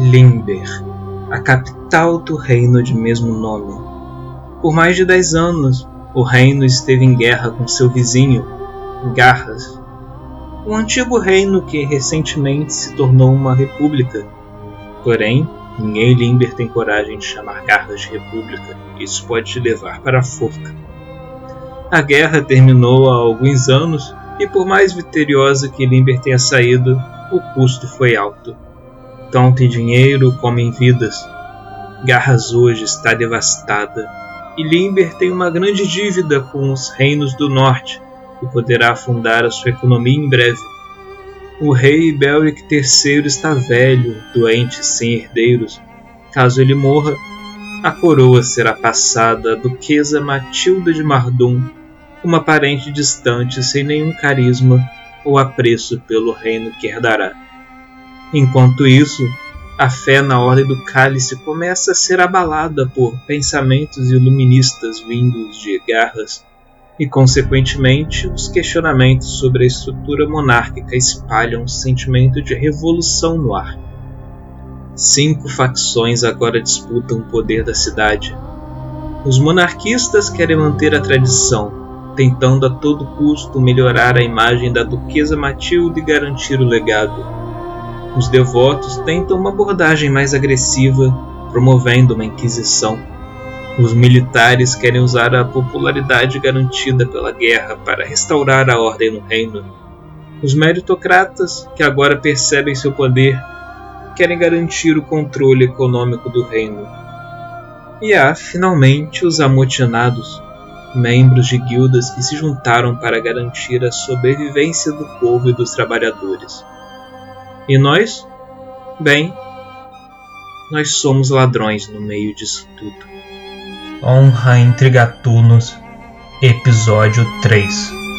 Limber, a capital do reino de mesmo nome. Por mais de dez anos, o reino esteve em guerra com seu vizinho, Garras, um antigo reino que recentemente se tornou uma república. Porém, ninguém Limber tem coragem de chamar Garras de república. Isso pode te levar para a forca. A guerra terminou há alguns anos e, por mais vitoriosa que Limber tenha saído, o custo foi alto. Em dinheiro como em vidas. Garras hoje está devastada e Limber tem uma grande dívida com os reinos do norte e poderá afundar a sua economia em breve. O rei Belric III está velho, doente, sem herdeiros. Caso ele morra, a coroa será passada à duquesa Matilda de Mardum, uma parente distante sem nenhum carisma ou apreço pelo reino que herdará. Enquanto isso, a fé na Ordem do Cálice começa a ser abalada por pensamentos iluministas vindos de garras e, consequentemente, os questionamentos sobre a estrutura monárquica espalham um sentimento de revolução no ar. Cinco facções agora disputam o poder da cidade. Os monarquistas querem manter a tradição, tentando a todo custo melhorar a imagem da Duquesa Matilde e garantir o legado. Os devotos tentam uma abordagem mais agressiva, promovendo uma inquisição os militares querem usar a popularidade garantida pela guerra para restaurar a ordem no reino. Os meritocratas, que agora percebem seu poder, querem garantir o controle econômico do reino. E há, finalmente, os amotinados, membros de guildas que se juntaram para garantir a sobrevivência do povo e dos trabalhadores. E nós? Bem, nós somos ladrões no meio disso tudo. Honra entre Gatunos, Episódio 3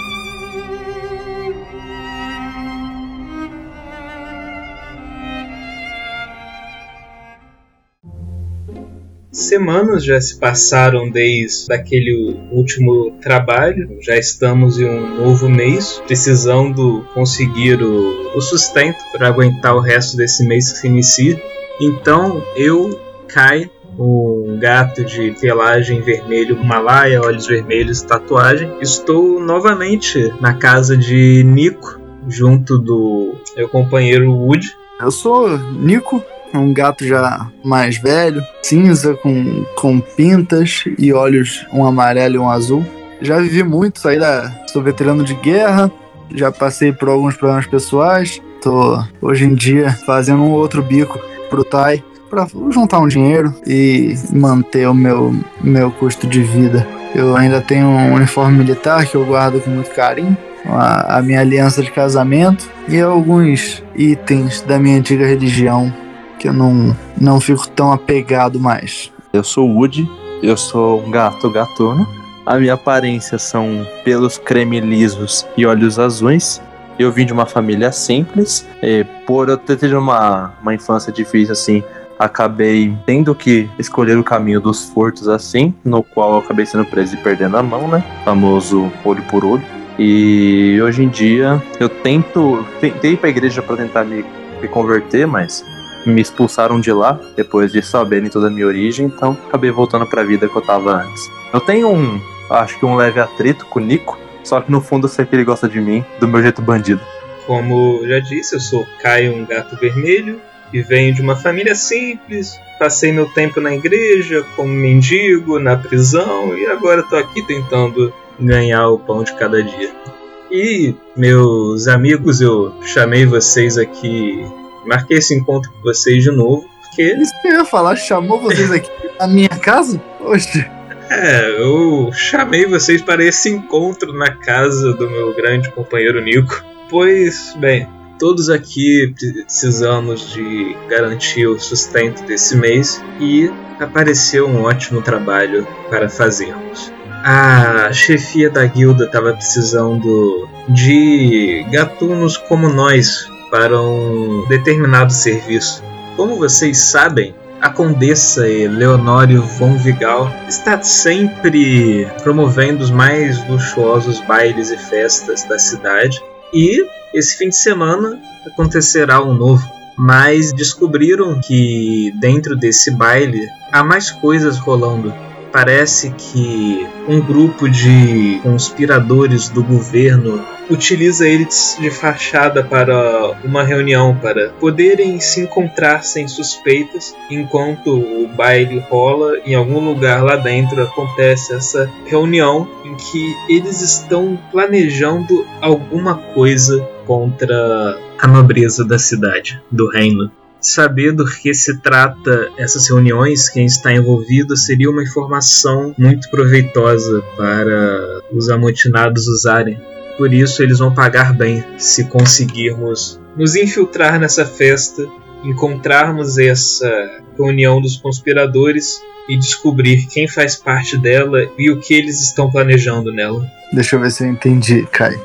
Semanas já se passaram desde aquele último trabalho, já estamos em um novo mês, precisando conseguir o, o sustento para aguentar o resto desse mês que se inicia. Então eu, Kai, um gato de pelagem vermelho, malaya, olhos vermelhos, tatuagem. Estou novamente na casa de Nico, junto do meu companheiro Wood. Eu sou Nico, um gato já mais velho, cinza com, com pintas e olhos um amarelo e um azul. Já vivi muito, saí da. Sou veterano de guerra, já passei por alguns problemas pessoais. Tô hoje em dia fazendo um outro bico pro Tai para juntar um dinheiro e manter o meu, meu custo de vida. Eu ainda tenho um uniforme militar que eu guardo com muito carinho, a, a minha aliança de casamento e alguns itens da minha antiga religião que eu não, não fico tão apegado mais. Eu sou Woody, eu sou um gato gatuno. A minha aparência são pelos creme lisos e olhos azuis. Eu vim de uma família simples, por eu ter tido uma, uma infância difícil assim, acabei tendo que escolher o caminho dos furtos assim, no qual eu acabei sendo preso e perdendo a mão, né? Famoso olho por olho. E hoje em dia eu tento. Tentei ir pra igreja para tentar me, me converter, mas me expulsaram de lá depois de saberem toda a minha origem, então acabei voltando para a vida que eu tava antes. Eu tenho um, acho que um leve atrito com o Nico, só que no fundo eu sei que ele gosta de mim, do meu jeito bandido. Como já disse, eu sou Caio, um gato vermelho, e venho de uma família simples. Passei meu tempo na igreja, como mendigo, na prisão e agora estou aqui tentando ganhar o pão de cada dia. E meus amigos, eu chamei vocês aqui, marquei esse encontro com vocês de novo, porque. Isso que eu ia falar, chamou vocês aqui na minha casa? Oxe. É, eu chamei vocês para esse encontro na casa do meu grande companheiro Nico. Pois, bem, Todos aqui precisamos de garantir o sustento desse mês e apareceu um ótimo trabalho para fazermos. A chefia da guilda estava precisando de gatunos como nós para um determinado serviço. Como vocês sabem, a condessa Leonório von Vigal está sempre promovendo os mais luxuosos bailes e festas da cidade e esse fim de semana acontecerá um novo. mas descobriram que dentro desse baile há mais coisas rolando. Parece que um grupo de conspiradores do governo utiliza eles de fachada para uma reunião para poderem se encontrar sem suspeitas enquanto o baile rola em algum lugar lá dentro acontece essa reunião em que eles estão planejando alguma coisa contra a nobreza da cidade, do reino. Saber do que se trata essas reuniões, quem está envolvido, seria uma informação muito proveitosa para os amotinados usarem. Por isso, eles vão pagar bem se conseguirmos nos infiltrar nessa festa, encontrarmos essa reunião dos conspiradores e descobrir quem faz parte dela e o que eles estão planejando nela. Deixa eu ver se eu entendi, Kai.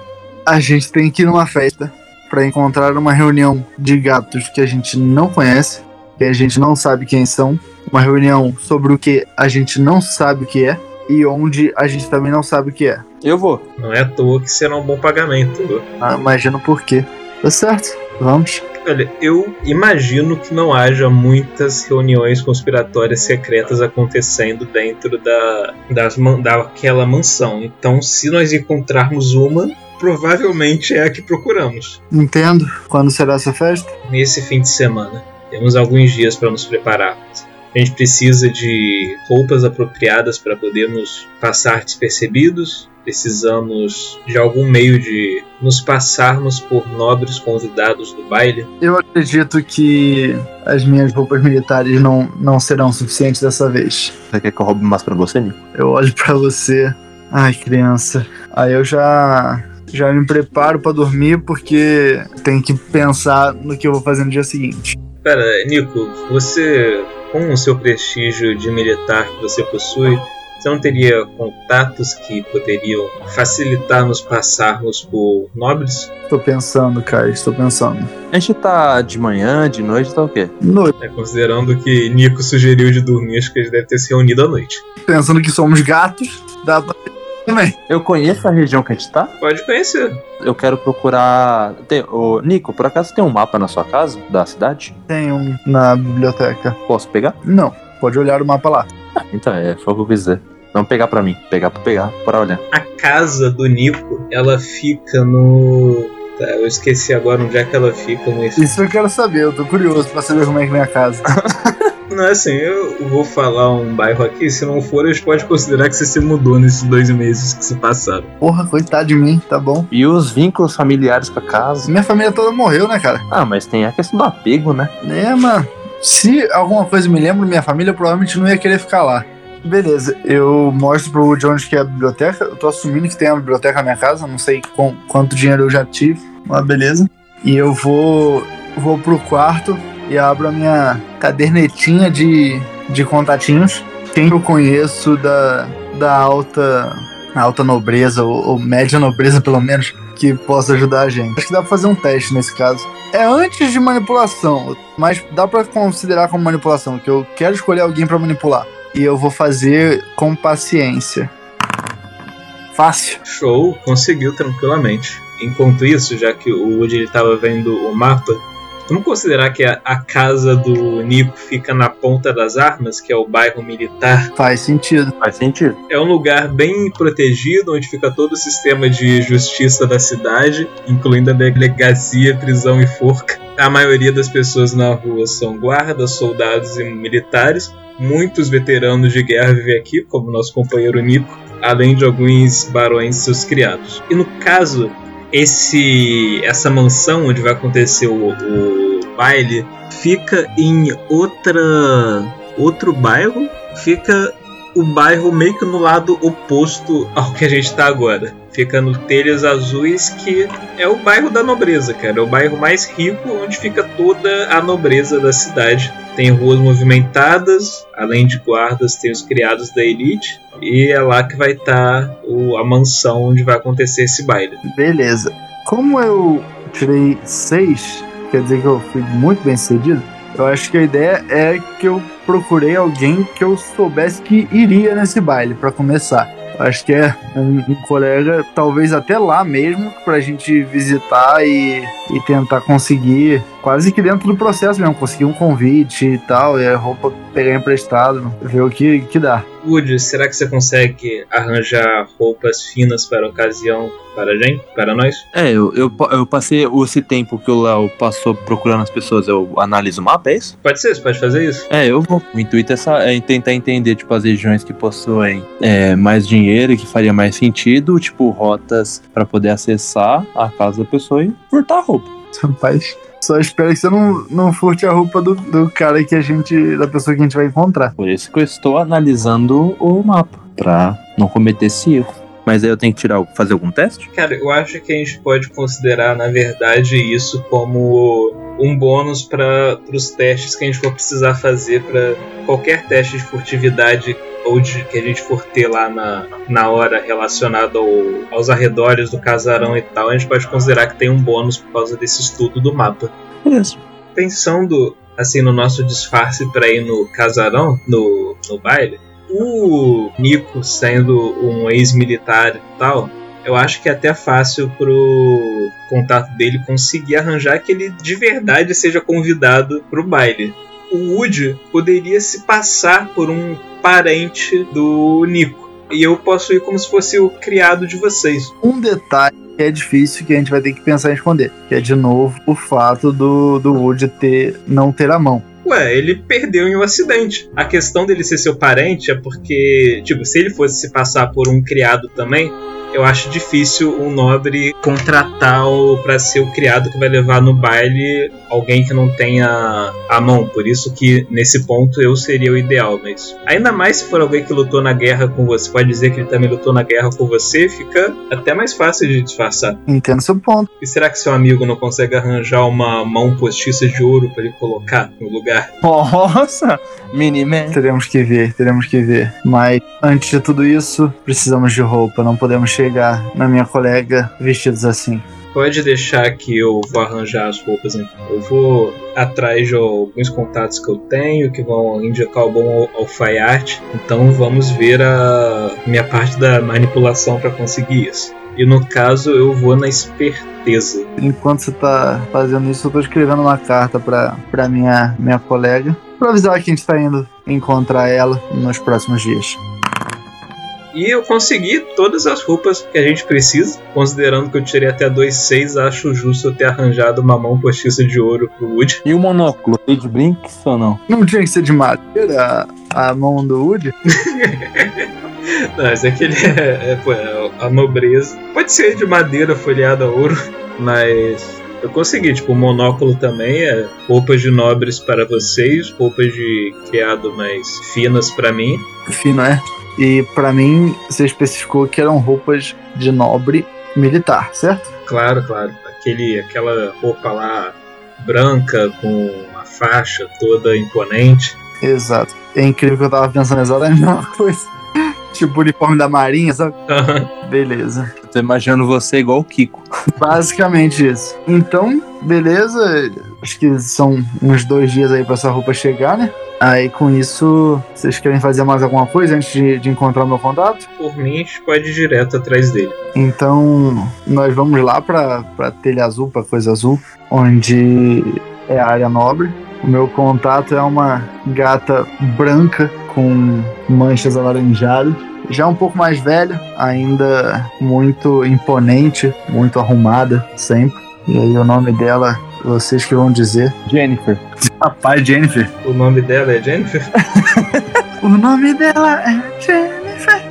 A gente tem que ir numa festa para encontrar uma reunião de gatos que a gente não conhece, que a gente não sabe quem são, uma reunião sobre o que a gente não sabe o que é e onde a gente também não sabe o que é. Eu vou. Não é à toa que será um bom pagamento. Ah, imagino por quê. Tá certo, vamos. Olha, eu imagino que não haja muitas reuniões conspiratórias secretas acontecendo dentro da, das, daquela mansão. Então, se nós encontrarmos uma, provavelmente é a que procuramos. Entendo. Quando será essa festa? Nesse fim de semana. Temos alguns dias para nos prepararmos. A gente precisa de roupas apropriadas para podermos passar despercebidos. Precisamos de algum meio de nos passarmos por nobres convidados do baile. Eu acredito que as minhas roupas militares não, não serão suficientes dessa vez. Você quer que eu roube mais para você, Nico? Eu olho para você. Ai, criança. Aí eu já já me preparo para dormir porque tem que pensar no que eu vou fazer no dia seguinte. Pera, Nico, você, com o seu prestígio de militar que você possui, você não teria contatos que poderiam facilitar nos passarmos por nobres? Estou pensando, cara, estou pensando. A gente tá de manhã, de noite, tá o quê? Noite. É, considerando que Nico sugeriu de dormir, acho que eles devem ter se reunido à noite. Pensando que somos gatos, dá pra também. Eu conheço a região que a gente tá? Pode conhecer. Eu quero procurar. Tem... Ô, Nico, por acaso tem um mapa na sua casa, da cidade? Tem um na biblioteca. Posso pegar? Não, pode olhar o mapa lá. Ah, então é, foi o que eu quis dizer. Não pegar pra mim, pegar pra pegar, para olhar. A casa do Nico, ela fica no. Tá, eu esqueci agora onde é que ela fica nesse. Isso eu quero saber, eu tô curioso pra saber como é que vem a casa. Não, assim, eu vou falar um bairro aqui, se não for, a gente pode considerar que você se mudou nesses dois meses que se passaram. Porra, coitado de mim, tá bom. E os vínculos familiares com a casa? Minha família toda morreu, né, cara? Ah, mas tem a questão do apego, né? É, mano. Se alguma coisa me lembra minha família, eu provavelmente não ia querer ficar lá. Beleza, eu mostro pro onde que é a biblioteca. Eu tô assumindo que tem uma biblioteca na minha casa, não sei com, quanto dinheiro eu já tive, mas beleza. E eu vou, vou pro quarto e abro a minha cadernetinha de, de contatinhos. Quem eu conheço da, da alta, alta nobreza, ou, ou média nobreza pelo menos, que possa ajudar a gente. Acho que dá pra fazer um teste nesse caso. É antes de manipulação, mas dá pra considerar como manipulação, que eu quero escolher alguém para manipular. E eu vou fazer com paciência. Fácil. Show, conseguiu tranquilamente. Enquanto isso, já que o Woody estava vendo o mapa, Vamos considerar que a, a, casa do Nico fica na Ponta das Armas, que é o bairro militar. Faz sentido. Faz sentido. É um lugar bem protegido, onde fica todo o sistema de justiça da cidade, incluindo a delegacia, prisão e forca. A maioria das pessoas na rua são guardas, soldados e militares. Muitos veteranos de guerra vivem aqui, como nosso companheiro Nico, além de alguns barões e seus criados. E no caso esse essa mansão onde vai acontecer o, o baile fica em outra outro bairro, fica o bairro meio que no lado oposto ao que a gente está agora. Fica no Telhas Azuis, que é o bairro da nobreza, cara. É o bairro mais rico, onde fica toda a nobreza da cidade. Tem ruas movimentadas, além de guardas, tem os criados da elite. E é lá que vai estar tá a mansão onde vai acontecer esse baile. Beleza. Como eu tirei seis, quer dizer que eu fui muito bem sucedido. Eu acho que a ideia é que eu procurei alguém que eu soubesse que iria nesse baile para começar. Acho que é um, um, colega, talvez até lá mesmo, pra gente visitar e, e tentar conseguir, quase que dentro do processo mesmo, conseguir um convite e tal, e a roupa pegar emprestado, ver o que, que dá. Woody, será que você consegue arranjar roupas finas para a ocasião para a gente, para nós? É, eu, eu, eu passei esse tempo que o Léo passou procurando as pessoas, eu analiso o mapa, é isso? Pode ser, você pode fazer isso. É, eu vou. O intuito é, essa, é tentar entender, tipo, as regiões que possuem é, mais dinheiro e que faria mais sentido, tipo, rotas para poder acessar a casa da pessoa e furtar a roupa. Rapaz, só espero que você não, não furte a roupa do, do cara que a gente. da pessoa que a gente vai encontrar. Por isso que eu estou analisando o mapa. Pra não cometer esse erro. Mas aí eu tenho que tirar, fazer algum teste? Cara, eu acho que a gente pode considerar, na verdade, isso como um bônus para os testes que a gente for precisar fazer para qualquer teste de furtividade ou de, que a gente for ter lá na, na hora relacionado ao, aos arredores do casarão e tal, a gente pode considerar que tem um bônus por causa desse estudo do mapa. Isso. Pensando assim no nosso disfarce para ir no casarão, no, no baile, o Nico sendo um ex-militar e tal, eu acho que é até fácil pro contato dele conseguir arranjar que ele de verdade seja convidado pro baile. O Woody poderia se passar por um parente do Nico. E eu posso ir como se fosse o criado de vocês. Um detalhe que é difícil que a gente vai ter que pensar em esconder, que é de novo o fato do, do Woody ter, não ter a mão. Ué, ele perdeu em um acidente. A questão dele ser seu parente é porque, tipo, se ele fosse se passar por um criado também, eu acho difícil um nobre contratar para ser o criado que vai levar no baile alguém que não tenha a mão. Por isso que nesse ponto eu seria o ideal. Mas ainda mais se for alguém que lutou na guerra com você, pode dizer que ele também lutou na guerra com você, fica até mais fácil de disfarçar. Entendo seu ponto. E será que seu amigo não consegue arranjar uma mão postiça de ouro para ele colocar no lugar? Nossa, Miniman. Teremos que ver, teremos que ver. Mas antes de tudo isso, precisamos de roupa. Não podemos chegar na minha colega vestidos assim. Pode deixar que eu vou arranjar as roupas então. Eu vou atrás de alguns contatos que eu tenho que vão indicar o bom alfaiate. Então vamos ver a minha parte da manipulação para conseguir isso. E no caso eu vou na esperteza. Enquanto você tá fazendo isso, eu tô escrevendo uma carta pra, pra minha, minha colega. Pra avisar que a gente tá indo encontrar ela nos próximos dias. E eu consegui todas as roupas que a gente precisa. Considerando que eu tirei até 2,6, acho justo eu ter arranjado uma mão postiça de ouro pro Woody. E o monóculo? Tem de brinks ou não? Não tinha que ser de madeira a, a mão do Woody? não, mas é que ele é, é, pô, é a nobreza. Pode ser de madeira folheada a ouro, mas eu consegui, tipo, o monóculo também é roupas de nobres para vocês, roupas de criado mais finas para mim. Fino, é? E para mim, você especificou que eram roupas de nobre militar, certo? Claro, claro. Aquele, aquela roupa lá branca com a faixa toda imponente. Exato. É incrível que eu tava pensando exatamente a mesma coisa. Tipo uniforme da marinha, sabe? Beleza. Eu tô imaginando você igual o Kiko. Basicamente isso. Então, beleza. Acho que são uns dois dias aí pra essa roupa chegar, né? Aí com isso, vocês querem fazer mais alguma coisa antes de, de encontrar o meu contato? Por mim, a gente pode ir direto atrás dele. Então, nós vamos lá pra, pra telha azul, pra coisa azul, onde é a área nobre. O meu contato é uma gata branca com manchas alaranjadas. Já um pouco mais velha, ainda muito imponente, muito arrumada sempre. E aí o nome dela, vocês que vão dizer. Jennifer. Rapaz, Jennifer. O nome dela é Jennifer? o nome dela é Jennifer.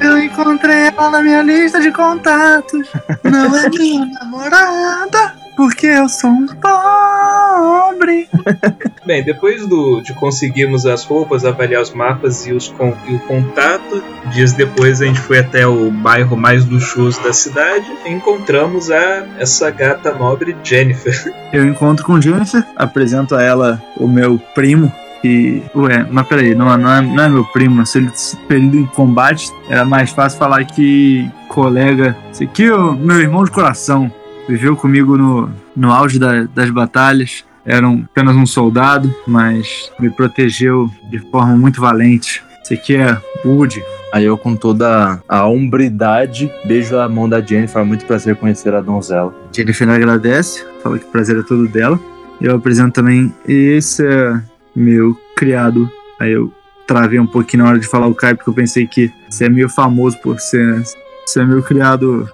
Eu encontrei ela na minha lista de contatos. Não é minha namorada, porque eu sou um pobre. Bem, depois do, de conseguirmos as roupas, avaliar os mapas e, os, e o contato, dias depois a gente foi até o bairro mais luxuoso da cidade e encontramos a, essa gata nobre Jennifer. Eu encontro com Jennifer, apresento a ela o meu primo, que. Ué, mas peraí, não, não, é, não é meu primo. Se ele perdido em combate, era mais fácil falar que colega. Esse aqui é o meu irmão de coração. Viveu comigo no, no auge da, das batalhas. era um- apenas um soldado, mas me protegeu de forma muito valente. Esse aqui é Woody. Aí eu, com toda a hombridade, beijo a mão da Jennifer. Muito prazer conhecer a donzela. Jennifer agradece, fala que o prazer é todo dela. Eu apresento também, esse é meu criado. Aí eu travei um pouquinho na hora de falar o Kai, porque eu pensei que você é meio famoso por ser, ser meu criado.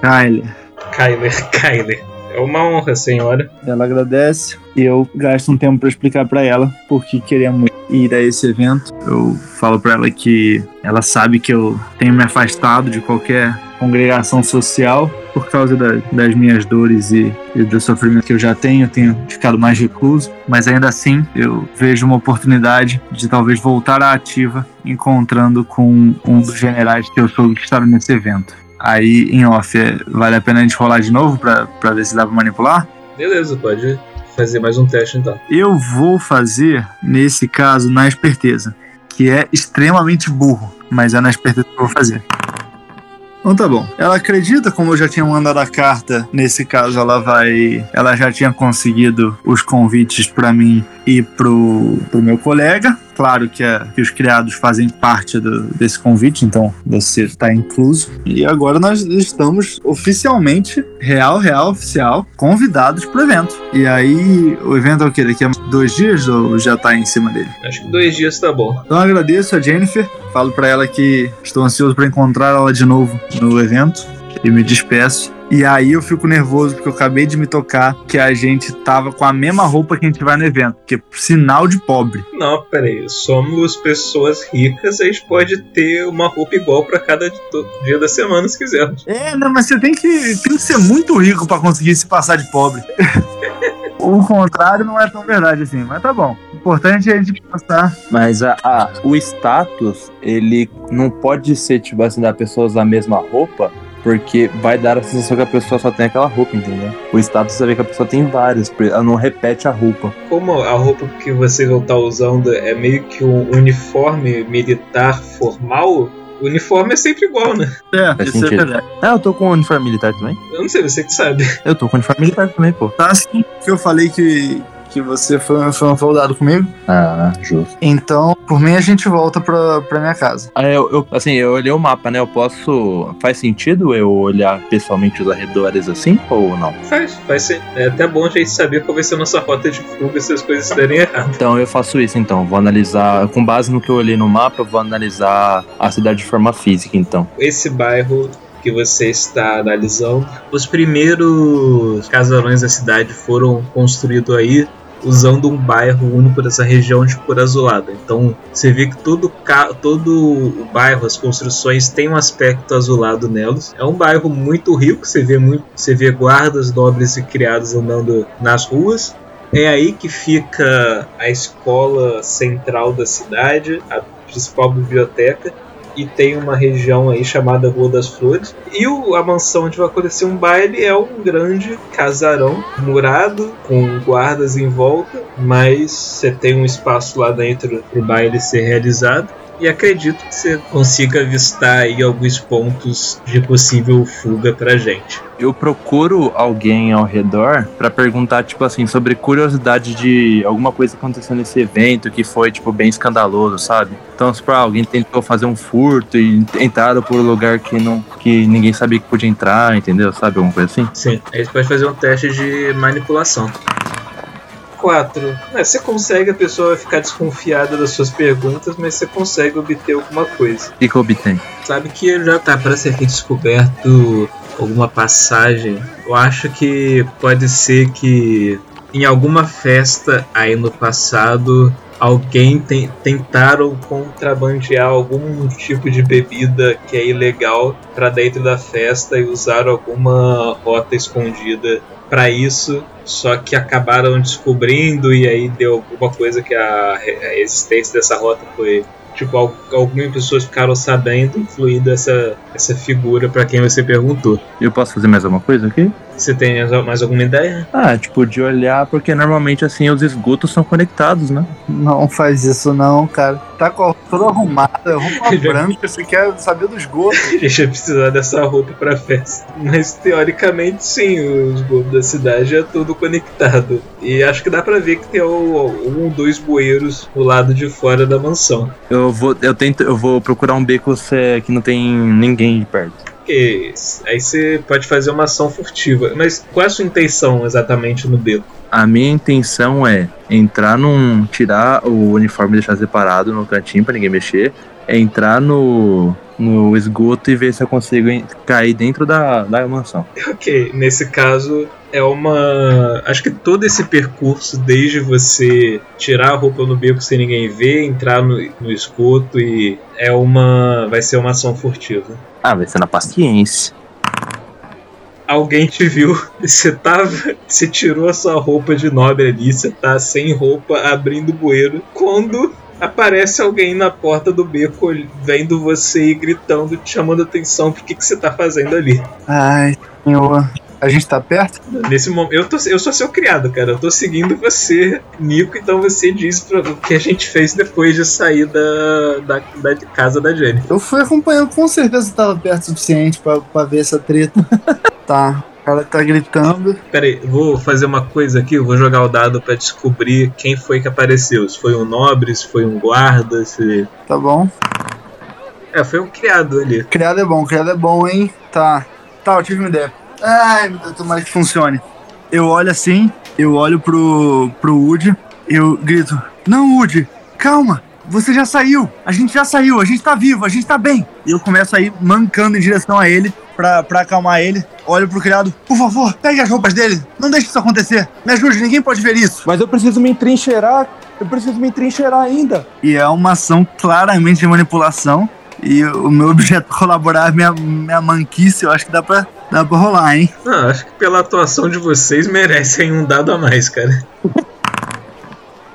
Kyler. Kyler, Kyler. É uma honra, senhora. Ela agradece e eu gasto um tempo pra explicar pra ela por que queremos ir a esse evento. Eu falo pra ela que ela sabe que eu tenho me afastado de qualquer congregação social por causa da- das minhas dores e, e do sofrimento que eu já tenho. Eu tenho ficado mais recluso, mas ainda assim eu vejo uma oportunidade de talvez voltar à ativa, encontrando com um dos generais que eu soube que estava nesse evento. Aí, em off, é- vale a pena a gente rolar de novo pra ver se dá pra manipular? Beleza, pode fazer mais um teste então. Eu vou fazer, nesse caso, na esperteza, que é extremamente burro, mas é na esperteza que eu vou fazer. Então tá bom. Ela acredita, como eu já tinha mandado a carta, nesse caso ela vai. Ela já tinha conseguido os convites pra mim e pro, pro meu colega. Claro que, a- que os criados fazem parte do- desse convite, então você está incluso. E agora nós estamos oficialmente, real, real, oficial, convidados pro evento. E aí, o evento é o quê? Daqui a dois dias ou já tá em cima dele? Acho que dois dias tá bom. Então agradeço a Jennifer, falo pra ela que estou ansioso pra encontrar ela de novo no evento e me despeço. E aí eu fico nervoso porque eu acabei de me tocar que a gente tava com a mesma roupa que a gente vai no evento, que é sinal de pobre. Não, peraí. Somos pessoas ricas, a gente pode ter uma roupa igual pra cada dia da semana se quisermos. É, não, mas você tem que, tem que ser muito rico pra conseguir se passar de pobre. o contrário não é tão verdade assim, mas tá bom. O importante é a gente passar. Mas a, a- o status, ele não pode ser, tipo assim, da pessoa usar a mesma roupa, porque vai dar a sensação que a pessoa só tem aquela roupa, entendeu? O status é ver que a pessoa tem várias, porque ela não repete a roupa. Como a roupa que você vão estar usando é meio que um uniforme militar formal, o uniforme é sempre igual, né? É, Faz isso é sentido. verdade. Ah, eu tô com uniforme militar também? Eu não sei, você que sabe. Eu tô com uniforme militar também, pô. Tá assim que eu falei que, que você foi, foi um soldado comigo. Ah, justo. Então, por mim, a gente volta pra, pra minha casa. Ah, eu, eu- assim, eu olhei o mapa, né? Eu posso. Faz sentido eu olhar pessoalmente os arredores assim ou não? Faz, faz ser. É até bom a gente saber qual vai ser a nossa rota de fuga se as coisas se derem errado. Então eu faço isso então. Vou analisar, com base no que eu olhei no mapa, eu vou analisar a cidade de forma física, então. Esse bairro que você está analisando, os primeiros casarões da cidade foram construídos aí usando um bairro único dessa região de cor azulada. Então você vê que todo, todo o bairro, as construções têm um aspecto azulado nelas. É um bairro muito rico, você vê, muito, você vê guardas, nobres e criados andando nas ruas. É aí que fica a escola central da cidade, a principal biblioteca e tem uma região aí chamada Rua das Flores. E o- a mansão onde vai acontecer um baile é um grande casarão murado com guardas em volta, mas você tem um espaço lá dentro para o baile ser realizado. E acredito que você consiga avistar aí alguns pontos de possível fuga pra gente. Eu procuro alguém ao redor pra perguntar, tipo assim, sobre curiosidade de alguma coisa que aconteceu nesse evento que foi, tipo, bem escandaloso, sabe? Então, se pra alguém tentou fazer um furto e entraram por um lugar que, não, que ninguém sabia que podia entrar, entendeu? Sabe? Alguma coisa assim? Sim, aí você pode fazer um teste de manipulação. 4. você consegue, a pessoa vai ficar desconfiada das suas perguntas, mas você consegue obter alguma coisa. O que, que obtenho? Sabe que já tá para ser descoberto alguma passagem. Eu acho que pode ser que em alguma festa aí no passado alguém tem, tentaram contrabandear algum tipo de bebida que é ilegal para dentro da festa e usaram alguma rota escondida para isso, só que acabaram descobrindo e aí deu alguma coisa que a, a existência dessa rota foi tipo al- algumas pessoas ficaram sabendo, incluindo essa essa figura para quem você perguntou. Eu posso fazer mais alguma coisa aqui? Você tem mais alguma ideia? Ah, tipo, de olhar, porque normalmente assim os esgotos são conectados, né? Não faz isso não, cara. Tá com a roupa toda arrumada, roupa branca, você quer saber do esgoto. A gente vai precisar dessa roupa pra festa. Mas teoricamente sim, o esgoto da cidade é todo conectado. E acho que dá pra ver que tem um ou dois bueiros do lado de fora da mansão. Eu vou, eu tento, eu vou procurar um beco que não tem ninguém perto porque aí você pode fazer uma ação furtiva. Mas qual é a sua intenção exatamente no beco? A minha intenção é entrar num. tirar o uniforme e deixar separado no cantinho pra ninguém mexer. É entrar no, no esgoto e ver se eu consigo cair dentro da, da mansão. Ok, nesse caso é uma. Acho que todo esse percurso, desde você tirar a roupa no beco sem ninguém ver, entrar no, no esgoto e é uma. vai ser uma ação furtiva. Ah, vai ser na paciência. Alguém te viu, você tava. Você tirou a sua roupa de nobre ali, você tá sem roupa abrindo o bueiro. Quando aparece alguém na porta do beco vendo você e gritando, te chamando atenção pro que, que você tá fazendo ali. Ai, senhor. A gente tá perto? Nesse momento, eu, tô, eu sou seu criado, cara. Eu tô seguindo você, Nico, então você diz pra, o que a gente fez depois de sair da, da, da casa da Jenny. Eu fui acompanhando, com certeza tava perto o suficiente pra, pra ver essa treta. tá. O cara tá gritando. Peraí, vou fazer uma coisa aqui, eu vou jogar o dado para descobrir quem foi que apareceu. Se foi um nobre, se foi um guarda, se. Tá bom. É, foi um criado ali. Criado é bom, criado é bom, hein? Tá. Tá, eu tive uma ideia. Ai, meu Deus, tomara que funcione. Eu olho assim, eu olho pro, pro Woody, eu grito: Não, Woody, calma, você já saiu, a gente já saiu, a gente tá vivo, a gente tá bem. E eu começo a ir mancando em direção a ele, pra, pra acalmar ele. Olho pro criado: Por favor, pegue as roupas dele, não deixe isso acontecer, me ajude, ninguém pode ver isso. Mas eu preciso me entrincheirar, eu preciso me entrincheirar ainda. E é uma ação claramente de manipulação. E o meu objeto colaborar, minha, minha manquice, eu acho que dá pra Dá pra rolar, hein? Não, acho que pela atuação de vocês merecem um dado a mais, cara.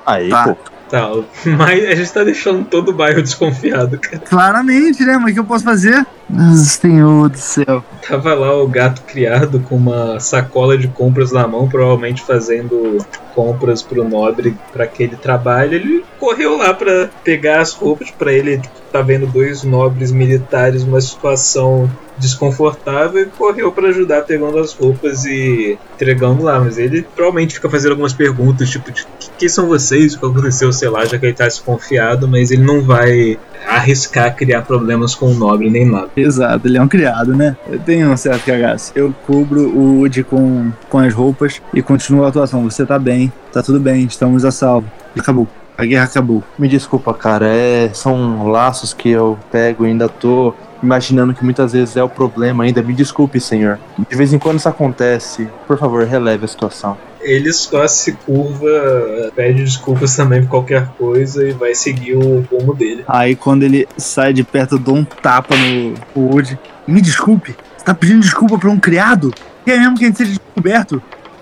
Aí, tá. pô. Tá, mas a gente tá deixando todo o bairro desconfiado, cara. Claramente, né? Mas o que eu posso fazer? Senhor do céu. Tava lá o gato criado com uma sacola de compras na mão, provavelmente fazendo compras pro nobre para aquele trabalho. Ele correu lá para pegar as roupas para ele. Tipo, tá vendo dois nobres militares numa situação desconfortável e correu para ajudar pegando as roupas e entregando lá. Mas ele provavelmente fica fazendo algumas perguntas, tipo, de quem são vocês? O que aconteceu, sei lá, já que ele tá desconfiado, mas ele não vai arriscar criar problemas com o nobre nem nada. Exato, ele é um criado, né? Eu tenho um certo cagaço. Eu cubro o Woody com, com as roupas e continuo a atuação. Você tá bem, tá tudo bem, estamos a salvo. Acabou. A guerra acabou. Me desculpa, cara. É, são laços que eu pego e ainda tô imaginando que muitas vezes é o problema ainda. Me desculpe, senhor. De vez em quando isso acontece. Por favor, releve a situação ele só se curva, pede desculpas também por qualquer coisa e vai seguir o rumo dele. Aí quando ele sai de perto, eu dou um tapa no Woody. Me desculpe, você tá pedindo desculpa pra um criado? Quer mesmo que a gente seja descoberto?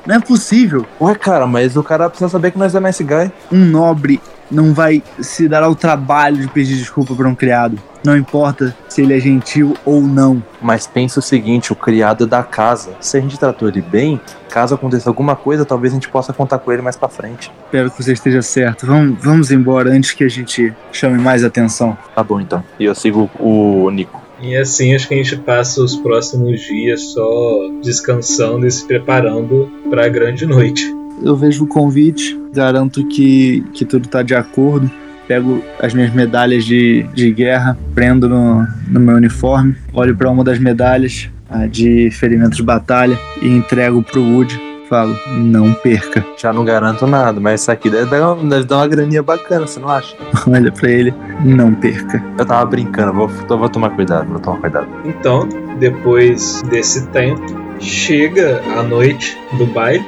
Não é possível. Ué, cara, mas o cara precisa saber que nós é nice guy. Um nobre não vai se dar ao trabalho de pedir desculpa para um criado. Não importa se ele é gentil ou não. Mas pensa o seguinte: o criado é da casa. Se a gente tratou ele bem, caso aconteça alguma coisa, talvez a gente possa contar com ele mais para frente. Espero que você esteja certo. Vamos, vamos embora antes que a gente chame mais atenção. Tá bom então. E eu sigo o Nico. E assim acho que a gente passa os próximos dias só descansando e se preparando para a grande noite eu vejo o convite, garanto que, que tudo está de acordo. Pego as minhas medalhas de, de guerra, prendo no, no meu uniforme, olho para uma das medalhas de ferimento de batalha e entrego pro Wood. Falo, não perca. Já não garanto nada, mas isso aqui deve dar, uma, deve dar uma graninha bacana, você não acha? Olha pra ele, não perca. Eu tava brincando, vou, vou tomar cuidado, vou tomar cuidado. Então, depois desse tempo, chega a noite do baile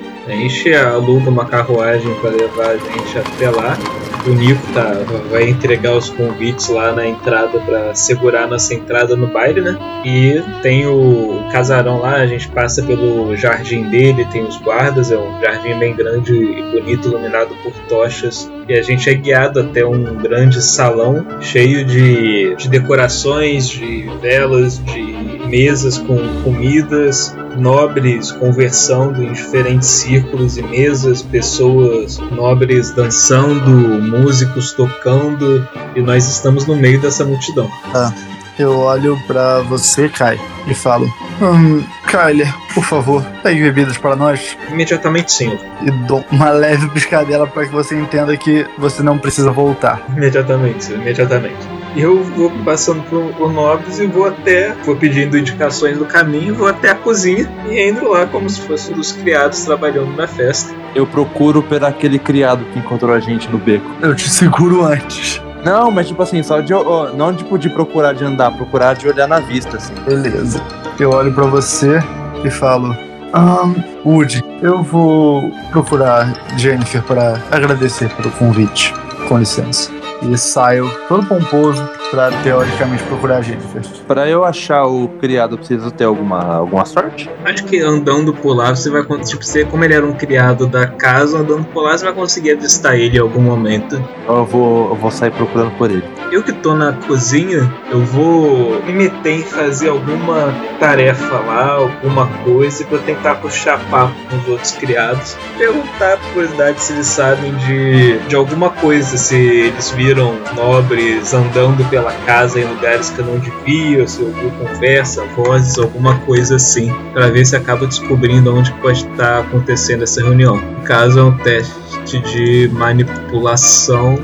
a aluga uma carruagem para levar a gente até lá. O Nico tá, vai entregar os convites lá na entrada para segurar nossa entrada no baile, né? E tem o casarão lá, a gente passa pelo jardim dele, tem os guardas, é um jardim bem grande e bonito, iluminado por tochas. E a gente é guiado até um grande salão cheio de, de decorações, de velas, de mesas com comidas nobres conversando em diferentes círculos e mesas, pessoas nobres dançando, músicos tocando, e nós estamos no meio dessa multidão. Tá. Eu olho pra você, Kai, e falo: hum, Kyler, por favor, pegue bebidas para nós. Imediatamente, senhor. E dou uma leve piscadela para que você entenda que você não precisa voltar. Imediatamente, senhor, imediatamente. E eu vou passando por, por nobres e vou até, vou pedindo indicações do caminho, vou até a cozinha e entro lá como se fosse um dos criados trabalhando na festa. Eu procuro por aquele criado que encontrou a gente no beco. Eu te seguro antes. Não, mas tipo assim, só de. não tipo de procurar de andar, procurar de olhar na vista, assim. Beleza. Eu olho pra você e falo: Ahn, Woody, eu vou procurar Jennifer para agradecer pelo convite. Com licença. E saio todo pomposo pra teoricamente procurar a Jennifer. Pra eu achar o criado, eu preciso ter alguma, alguma sorte? Acho que andando por lá você vai con- tipo, você, como ele era um criado da casa, andando por lá você vai conseguir avistar ele em algum momento. Eu vou, eu vou sair procurando por ele. Eu que tô na cozinha, eu vou me meter em fazer alguma tarefa lá, alguma coisa, pra tentar puxar papo com os outros criados. Perguntar por curiosidade se eles sabem de, de alguma coisa, se eles viram nobres andando pela casa em lugares que eu não devia, se ouviu conversa, vozes, alguma coisa assim, Pra ver se acaba descobrindo onde pode estar acontecendo essa reunião. No caso, é um teste de manipulação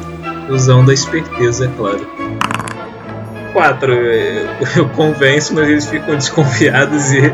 usando a esperteza, é claro. Quatro, eu, convenço, mas eles ficam desconfiados e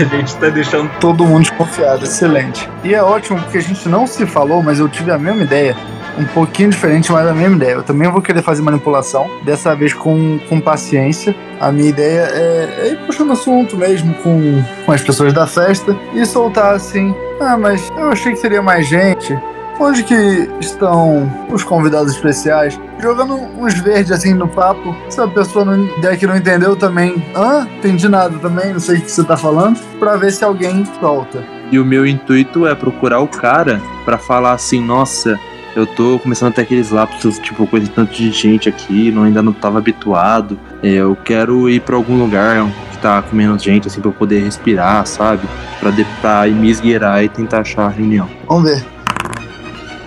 a gente tá deixando. Todo mundo desconfiado, excelente. E é ótimo porque a gente não se falou, mas eu tive a mesma ideia. Um pouquinho diferente, mas a mesma ideia. Eu também vou querer fazer manipulação, dessa vez com, com paciência. A minha ideia é, é ir puxando assunto mesmo com, com as pessoas da festa e soltar assim. Ah, mas eu achei que seria mais gente. Onde que estão os convidados especiais? Jogando uns verdes assim no papo. Se a pessoa não, der que não entendeu também. Hã? Entendi nada também, não sei o que você tá falando. Pra ver se alguém solta. E o meu intuito é procurar o cara pra falar assim, nossa, eu tô começando a ter aqueles lapsos, tipo, coisa de tanto de gente aqui, não, ainda não tava habituado. Eu quero ir pra algum lugar que tá com menos gente, assim, pra eu poder respirar, sabe? Pra, de, pra me esgueirar e tentar achar a reunião. Vamos ver.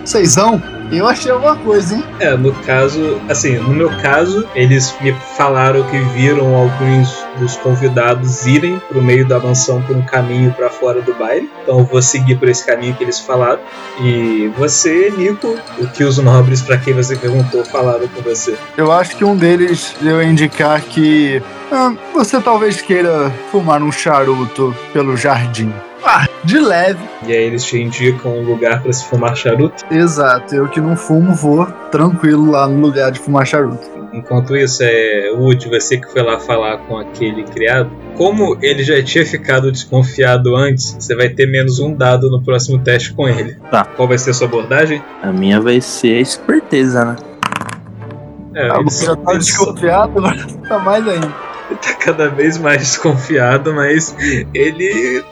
Seisão? Eu achei alguma coisa, hein? É, no caso, assim, no meu caso, eles me falaram que viram alguns dos convidados irem pro meio da mansão por um caminho pra fora do baile. Então eu vou seguir por esse caminho que eles falaram. E você, Nico, o que os nobres pra quem você perguntou falaram com você? Eu acho que um deles deu a indicar que ah, você talvez queira fumar um charuto pelo jardim. Ah, de leve. E aí eles te indicam um lugar pra se fumar charuto. Exato, eu que não fumo vou tranquilo lá no lugar de fumar charuto. Enquanto isso, é Wood, você que foi lá falar com aquele criado. Como ele já tinha ficado desconfiado antes, você vai ter menos um dado no próximo teste com ele. Tá. Qual vai ser a sua abordagem? A minha vai ser a esperteza, né? É, Ah, ele você já tá ele desconfiado, agora tá mais ainda. tá cada vez mais desconfiado, mas ele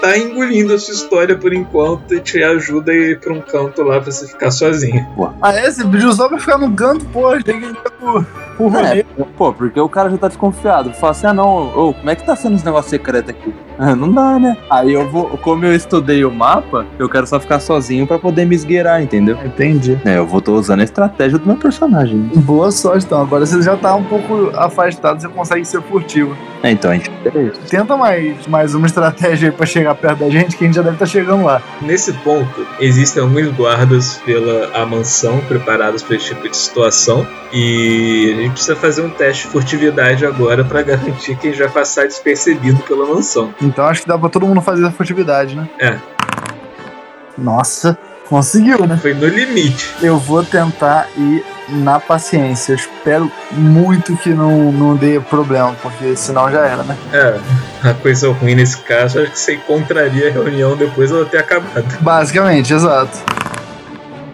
tá engolindo a sua história por enquanto e te ajuda a ir pra um canto lá pra você ficar sozinho. Ah, é? Esse pediu só pra ficar no canto, pô, tem que pro, rolê. É, pô, porque o cara já tá desconfiado. Fala assim, ah não, ô, como é que tá sendo esse negócio secreto aqui? Ah, não dá, né? Aí eu vou, como eu estudei o mapa, eu quero só ficar sozinho pra poder me esgueirar, entendeu? Entendi. É, eu vou tô usando a estratégia do meu personagem. Boa sorte, então. Agora você já tá um pouco afastado, você consegue ser furtivo. É, então a gente. Tenta mais, mais uma estratégia aí pra chegar perto da gente, que a gente já deve estar chegando lá. Nesse ponto, existem alguns guardas pela a mansão preparados para esse tipo de situação e a gente precisa fazer um teste de furtividade agora para garantir que a gente vai passar despercebido pela mansão. Então acho que dá pra todo mundo fazer a furtividade, né? É. Nossa, conseguiu, né? Foi no limite. Eu vou tentar ir na paciência. Eu espero muito que não, não dê problema, porque senão já era, né? É, a coisa ruim nesse caso é que você encontraria a reunião depois dela ter acabado. Basicamente, exato.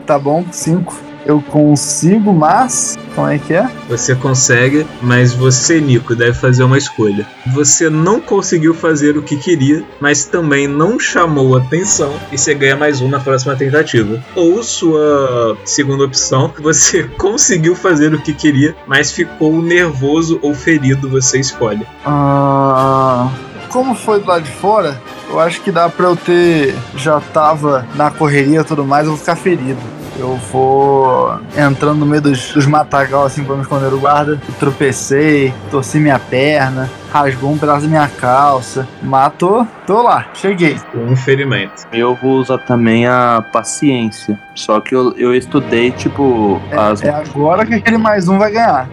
Tá bom, cinco. Eu consigo, mas. Como é que é? Você consegue, mas você, Nico, deve fazer uma escolha. Você não conseguiu fazer o que queria, mas também não chamou atenção e você ganha mais um na próxima tentativa. Ou sua segunda opção, você conseguiu fazer o que queria, mas ficou nervoso ou ferido, você escolhe. Ah, como foi do lado de fora, eu acho que dá pra eu ter. Já tava na correria e tudo mais, eu vou ficar ferido. Eu vou entrando no meio dos, dos matagal assim pra me esconder do guarda. Eu tropecei, torci minha perna, rasgou um pedaço da minha calça. Matou, tô lá, cheguei. Um ferimento. Eu vou usar também a paciência. Só que eu, eu estudei, tipo, as. É agora que aquele mais um vai ganhar.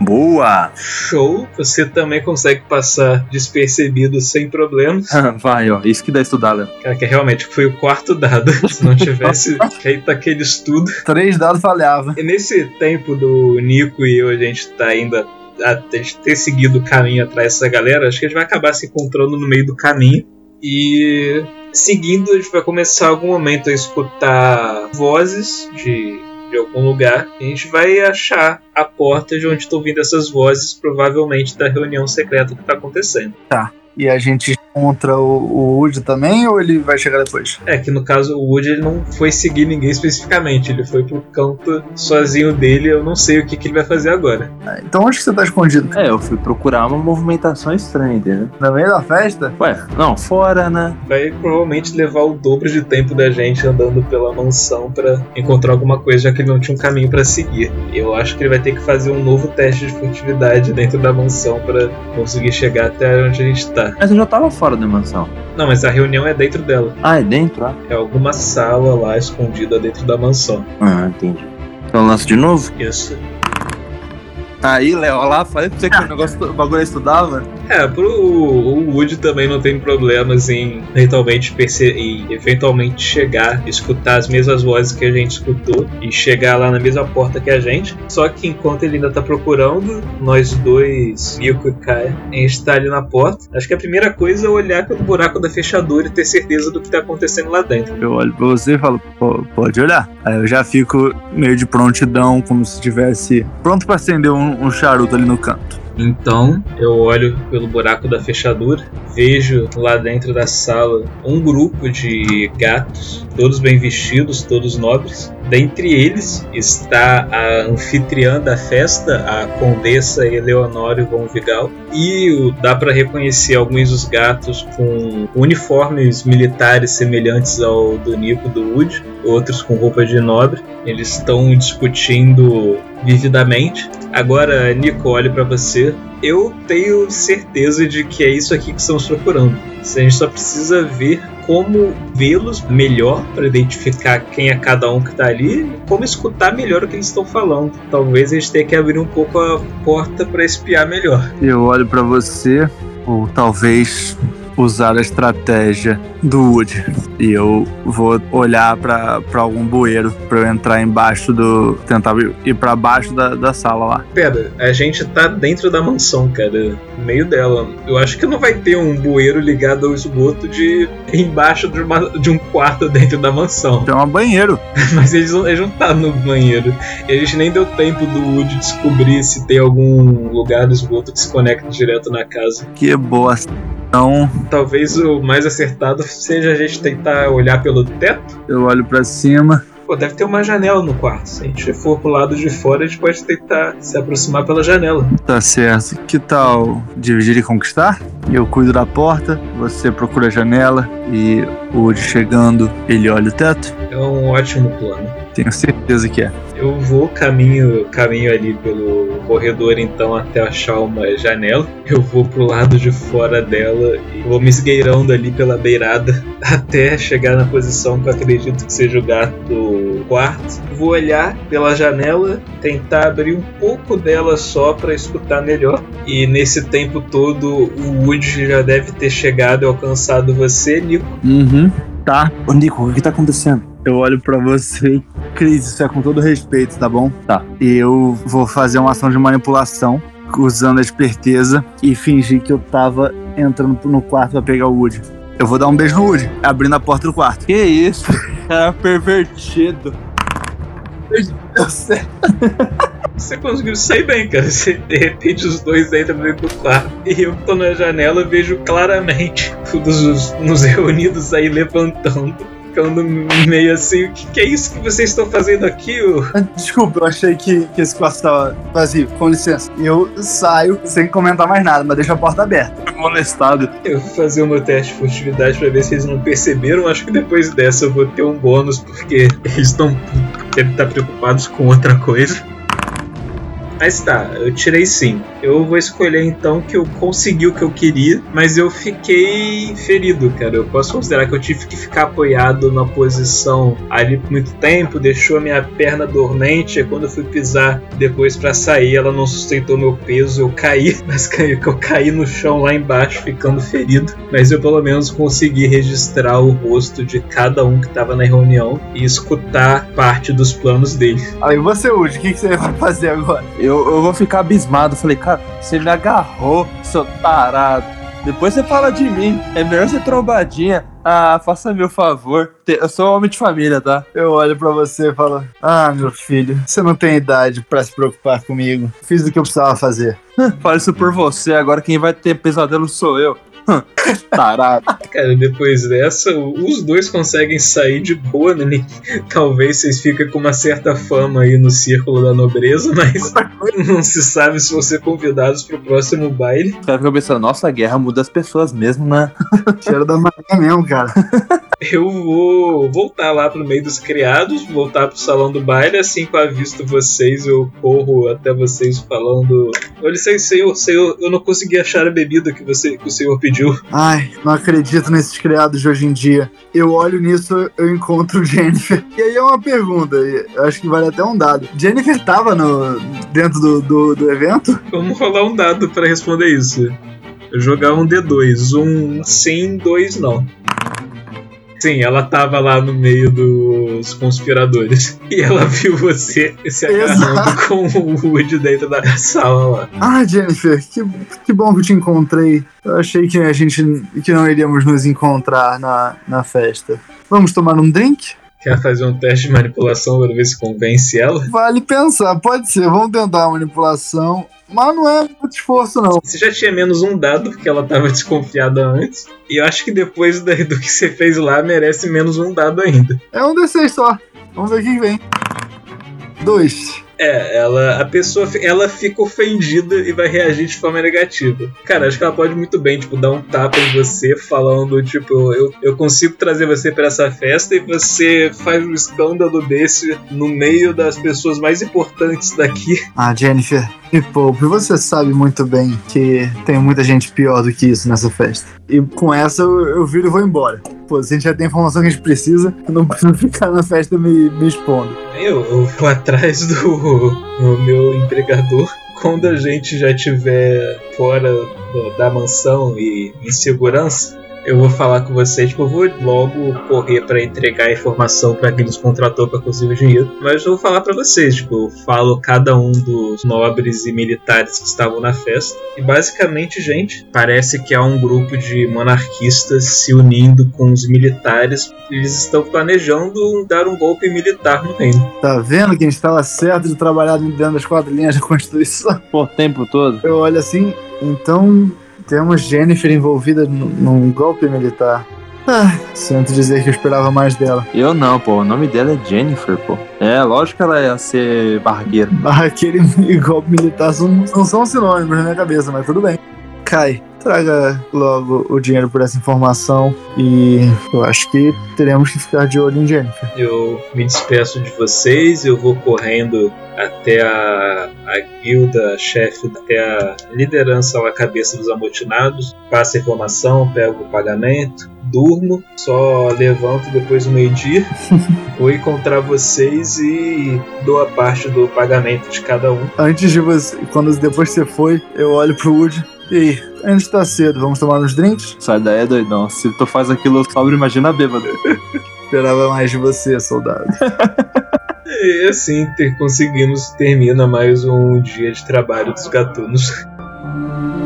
Boa! Show! Você também consegue passar despercebido sem problemas. Vai, ó. Isso que dá estudar, Léo. Cara, que realmente foi o quarto dado. Se não tivesse feito aquele estudo. Três dados falhava. E nesse tempo do Nico e eu, a gente tá ainda a ter seguido o caminho atrás dessa galera, acho que a gente vai acabar se encontrando no meio do caminho. E seguindo, a gente vai começar algum momento a escutar vozes de de algum lugar, a gente vai achar a porta de onde estão vindo essas vozes, provavelmente da reunião secreta que está acontecendo. Tá. E a gente encontra o, o Woody também ou ele vai chegar depois? É que no caso o Woody ele não foi seguir ninguém especificamente, ele foi pro canto sozinho dele, eu não sei o que, que ele vai fazer agora. Ah, Então onde que você tá escondido? É, eu fui procurar uma movimentação estranha, entendeu? No meio da festa? Ué, não, fora, né? Vai provavelmente levar o dobro de tempo da gente andando pela mansão para encontrar alguma coisa, já que ele não tinha um caminho para seguir. Eu acho que ele vai ter que fazer um novo teste de furtividade dentro da mansão para conseguir chegar até onde a gente tá. Mas eu já tava fora da mansão. Não, mas a reunião é dentro dela. Ah, é dentro? Ah, É alguma sala lá escondida dentro da mansão. ah entendi. Então lança de novo? Isso. Aí, Léo, lá, falei pra você que o negócio, o bagulho estudava. É, pro o Woody também não tem problemas em eventualmente em eventualmente chegar, escutar as mesmas vozes que a gente escutou e chegar lá na mesma porta que a gente. Só que enquanto ele ainda tá procurando, nós dois, Nico e Kai, a gente tá ali na porta. Acho que a primeira coisa é olhar pelo buraco da fechadura e ter certeza do que tá acontecendo lá dentro. Eu olho pra você e falo, "Pô, pode olhar. Aí eu já fico meio de prontidão, como se estivesse pronto pra acender um, um charuto ali no canto. Então eu olho pelo buraco da fechadura, vejo lá dentro da sala um grupo de gatos, todos bem vestidos, todos nobres. Dentre eles está a anfitriã da festa, a condessa Eleonore von Vigal, e dá para reconhecer alguns dos gatos com uniformes militares semelhantes ao do Nico do Wood, outros com roupas de nobre. Eles estão discutindo vividamente. Agora, Nico, olho para você. Eu tenho certeza de que é isso aqui que estamos procurando. A gente só precisa ver como vê-los melhor para identificar quem é cada um que tá ali como escutar melhor o que eles estão falando. Talvez a gente tenha que abrir um pouco a porta para espiar melhor. Eu olho pra você, ou talvez usar a estratégia do Wood. E eu vou olhar pra pra algum bueiro pra eu entrar embaixo do. tentar ir pra baixo da, da sala lá. Pera, a gente tá dentro da mansão, cara, no meio dela. Eu acho que não vai ter um bueiro ligado ao esgoto de embaixo de, uma- de um quarto dentro da mansão. Tem um banheiro. Mas eles não, eles não tá no banheiro. E a gente nem deu tempo do Wood descobrir se tem algum lugar do esgoto que se conecta direto na casa. Que boa. Então, Talvez o mais acertado seja a gente tentar olhar pelo teto. eu olho pra cima. Pô, deve ter uma janela no quarto. Se a gente for pro lado de fora, a gente pode tentar se aproximar pela janela. Tá certo. Que tal dividir e conquistar? Eu cuido da porta, você procura a janela e o chegando, ele olha o teto. É um ótimo plano. Tenho certeza que é. Eu vou caminho, caminho ali pelo corredor então até achar uma janela. Eu vou pro lado de fora dela e vou me esgueirando ali pela beirada até chegar na posição que eu acredito que seja o gato quarto. Vou olhar pela janela, tentar abrir um pouco dela só para escutar melhor. E nesse tempo todo o Wood já deve ter chegado e alcançado você, Nico. Uhum. Tá. Ô, Nico, o que tá acontecendo? Eu olho pra você. Cris, isso é com todo respeito, tá bom? Tá. E eu vou fazer uma ação de manipulação, usando a esperteza e fingir que eu tava entrando no quarto pra pegar o Woody. Eu vou dar um beijo no Woody, abrindo a porta do quarto. Que isso? Cara pervertido. Você conseguiu sair bem, cara. Você, de repente os dois entram dentro do quarto. E eu tô na janela vejo claramente todos os nos reunidos aí levantando. Ficando meio assim, o que, que é isso que vocês estão fazendo aqui? ô?" Ah, Desculpa, eu achei que, que esse quarto estava vazio. Com licença. Eu saio sem comentar mais nada, mas deixo a porta aberta. Molestado. Eu vou fazer o meu teste de furtividade pra ver se eles não perceberam. Acho que depois dessa eu vou ter um bônus, porque eles estão devem estar preocupados com outra coisa. Mas tá, eu tirei sim. Eu vou escolher então que eu consegui o que eu queria, mas eu fiquei ferido, cara. Eu posso considerar que eu tive que ficar apoiado na posição ali por muito tempo, deixou a minha perna dormente. E quando eu fui pisar depois pra sair, ela não sustentou meu peso, eu caí. Mas caí, que eu caí no chão lá embaixo, ficando ferido. Mas eu pelo menos consegui registrar o rosto de cada um que tava na reunião e escutar parte dos planos dele. Aí você, Woody, o que, que você vai fazer agora? Eu, eu vou ficar abismado. Falei, cara, você me agarrou, seu tarado. Depois você fala de mim. É melhor ser trombadinha. Ah, faça meu favor. Eu sou homem de família, tá? Eu olho pra você e falo: Ah, meu filho, você não tem idade pra se preocupar comigo. Fiz o que eu precisava fazer. Fala isso por você. Agora quem vai ter pesadelo sou eu. Tarado. Cara, depois dessa, os dois conseguem sair de boa, né? Nem- Talvez vocês fiquem com uma certa fama aí no círculo da nobreza, mas não se sabe se vão ser convidados pro próximo baile. Os caras ficam pensando, nossa, a guerra muda as pessoas mesmo, né? Cheiro da marinha mesmo, cara. Eu vou voltar lá pro meio dos criados, voltar pro salão do baile, assim que eu avisto vocês, eu corro até vocês falando. Olha, senhor, senhor, eu não consegui achar a bebida que, você, que o senhor pediu. Ai, não acredito nesses criados de hoje em dia. Eu olho nisso, eu encontro Jennifer. E aí é uma pergunta, eu acho que vale até um dado. Jennifer tava no, dentro do, do, do evento? Vamos rolar um dado pra responder isso. Eu jogar um D2. Um sim, dois não. Sim, ela tava lá no meio dos conspiradores. E ela viu você se agarrando com o Wood dentro da sala lá. Ah, Jennifer, que, que bom que eu te encontrei. Eu achei que a gente que não iríamos nos encontrar na, na festa. Vamos tomar um drink? Quer fazer um teste de manipulação pra ver se convence ela? Vale pensar, pode ser. Vamos tentar a manipulação. Mas não é muito esforço, não. Você já tinha menos um dado, porque ela tava desconfiada antes. E eu acho que depois do que você fez lá, merece menos um dado ainda. É um D6 só. Vamos ver o que vem. Dois. É, ela, a pessoa, ela fica ofendida e vai reagir de forma negativa. Cara, acho que ela pode muito bem, tipo, dar um tapa em você falando, tipo, eu, eu consigo trazer você pra essa festa e você faz um escândalo desse no meio das pessoas mais importantes daqui. Ah, Jennifer, me poupe. Você sabe muito bem que tem muita gente pior do que isso nessa festa. E com essa eu, eu viro e vou embora. Pô, se a gente já tem a informação que a gente precisa, não preciso ficar na festa me, me expondo. Eu, eu vou atrás do, do meu empregador. Quando a gente já estiver fora da mansão e em segurança, eu vou falar com você. Tipo, eu vou logo correr pra entregar a informação pra quem nos contratou pra conseguir o dinheiro. Mas eu vou falar pra vocês. Tipo, eu falo cada um dos nobres e militares que estavam na festa. E basicamente, gente, parece que há um grupo de monarquistas se unindo com os militares. Eles estão planejando dar um golpe militar no reino. Tá vendo que a gente estava certo de trabalhar dentro das quatro linhas da Constituição? O tempo todo. Eu olho assim, então temos Jennifer envolvida num, num golpe militar. Ah, sinto dizer que eu esperava mais dela. Eu não, pô. O nome dela é Jennifer, pô. É, lógico que ela ia ser barragueira. Ah, Aquele e golpe militar são, não são sinônimos na minha cabeça, mas tudo bem. Kai, traga logo o dinheiro por essa informação e eu acho que teremos que ficar de olho em Jennifer. Eu me despeço de vocês, eu vou correndo até a, a guilda chefe, até a liderança lá, cabeça dos amotinados, passo a informação, pego o pagamento, durmo, só levanto depois do meio-dia, vou encontrar vocês e dou a parte do pagamento de cada um. Antes de você, quando depois você foi, eu olho pro Woody. E aí, ainda está cedo, vamos tomar uns drinks? Sai daí, é doidão. Se tu faz aquilo sobre, imagina bêbado. Esperava mais de você, soldado. E assim ter, conseguimos termina mais um dia de trabalho dos gatunos.